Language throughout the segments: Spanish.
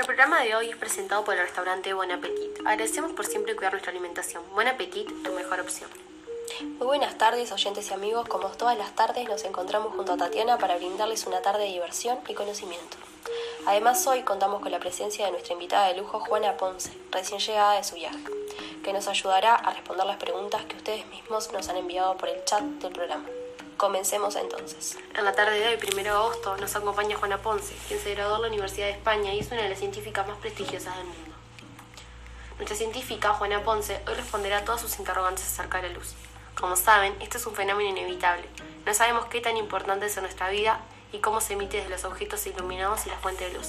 Nuestro programa de hoy es presentado por el restaurante Buen Appetit. Agradecemos por siempre cuidar nuestra alimentación. Buen Appetit, tu mejor opción. Muy buenas tardes, oyentes y amigos. Como todas las tardes, nos encontramos junto a Tatiana para brindarles una tarde de diversión y conocimiento. Además, hoy contamos con la presencia de nuestra invitada de lujo, Juana Ponce, recién llegada de su viaje, que nos ayudará a responder las preguntas que ustedes mismos nos han enviado por el chat del programa. Comencemos entonces. En la tarde de hoy, 1 de agosto, nos acompaña Juana Ponce, quien se graduó en la Universidad de España y es una de las científicas más prestigiosas del mundo. Nuestra científica, Juana Ponce, hoy responderá a todas sus interrogantes acerca de la luz. Como saben, este es un fenómeno inevitable. No sabemos qué tan importante es en nuestra vida y cómo se emite desde los objetos iluminados y la fuente de luz.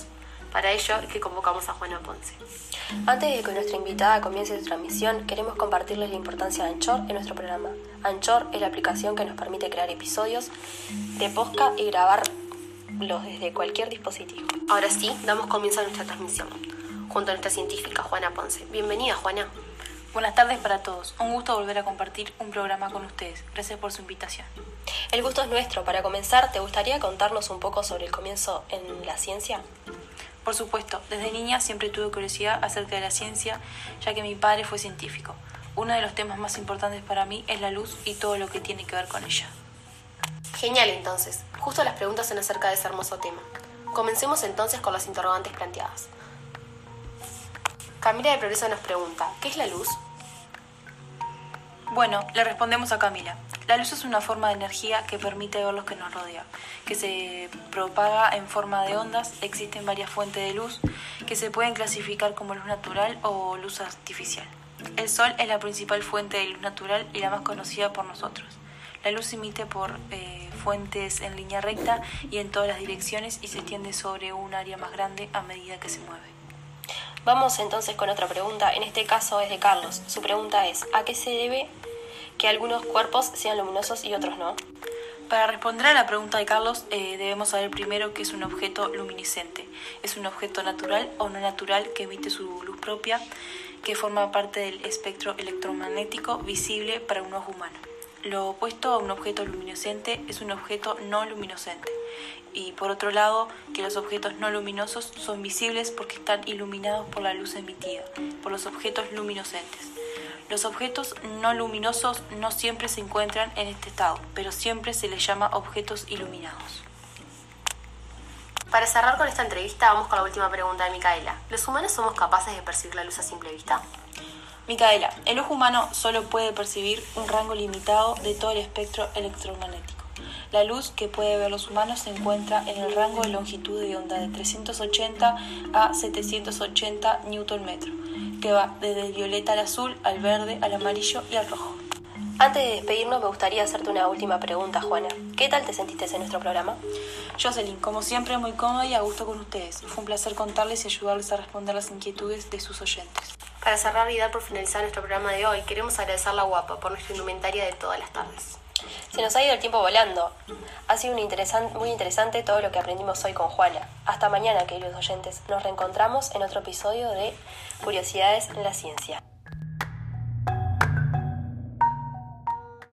Para ello es que convocamos a Juana Ponce. Antes de que nuestra invitada comience su transmisión, queremos compartirles la importancia de Anchor en nuestro programa. Anchor es la aplicación que nos permite crear episodios de podcast y grabarlos desde cualquier dispositivo. Ahora sí, damos comienzo a nuestra transmisión, junto a nuestra científica Juana Ponce. Bienvenida, Juana. Buenas tardes para todos. Un gusto volver a compartir un programa con ustedes. Gracias por su invitación. El gusto es nuestro. Para comenzar, ¿te gustaría contarnos un poco sobre el comienzo en la ciencia? Por supuesto, desde niña siempre tuve curiosidad acerca de la ciencia, ya que mi padre fue científico. Uno de los temas más importantes para mí es la luz y todo lo que tiene que ver con ella. Genial entonces. Justo las preguntas son acerca de ese hermoso tema. Comencemos entonces con las interrogantes planteadas. Camila de Progreso nos pregunta, ¿qué es la luz? Bueno, le respondemos a Camila. La luz es una forma de energía que permite ver lo que nos rodea, que se propaga en forma de ondas. Existen varias fuentes de luz que se pueden clasificar como luz natural o luz artificial. El sol es la principal fuente de luz natural y la más conocida por nosotros. La luz se emite por eh, fuentes en línea recta y en todas las direcciones y se extiende sobre un área más grande a medida que se mueve. Vamos entonces con otra pregunta. En este caso es de Carlos. Su pregunta es, ¿a qué se debe que algunos cuerpos sean luminosos y otros no? Para responder a la pregunta de Carlos, eh, debemos saber primero qué es un objeto luminiscente. Es un objeto natural o no natural que emite su luz propia, que forma parte del espectro electromagnético visible para un ojo humano. Lo opuesto a un objeto luminiscente es un objeto no luminiscente. Y por otro lado, que los objetos no luminosos son visibles porque están iluminados por la luz emitida, por los objetos luminiscentes. Los objetos no luminosos no siempre se encuentran en este estado, pero siempre se les llama objetos iluminados. Para cerrar con esta entrevista, vamos con la última pregunta de Micaela. ¿Los humanos somos capaces de percibir la luz a simple vista? Micaela, el ojo humano solo puede percibir un rango limitado de todo el espectro electromagnético. La luz que puede ver los humanos se encuentra en el rango de longitud de onda de 380 a 780 Nm, que va desde el violeta al azul, al verde, al amarillo y al rojo. Antes de despedirnos, me gustaría hacerte una última pregunta, Juana. ¿Qué tal te sentiste en nuestro programa? Jocelyn, como siempre, muy cómoda y a gusto con ustedes. Fue un placer contarles y ayudarles a responder las inquietudes de sus oyentes. Para cerrar y dar por finalizar nuestro programa de hoy, queremos agradecer a la Guapa por nuestra indumentaria de todas las tardes. Se nos ha ido el tiempo volando. Ha sido muy interesante todo lo que aprendimos hoy con Juana. Hasta mañana, queridos oyentes. Nos reencontramos en otro episodio de Curiosidades en la Ciencia.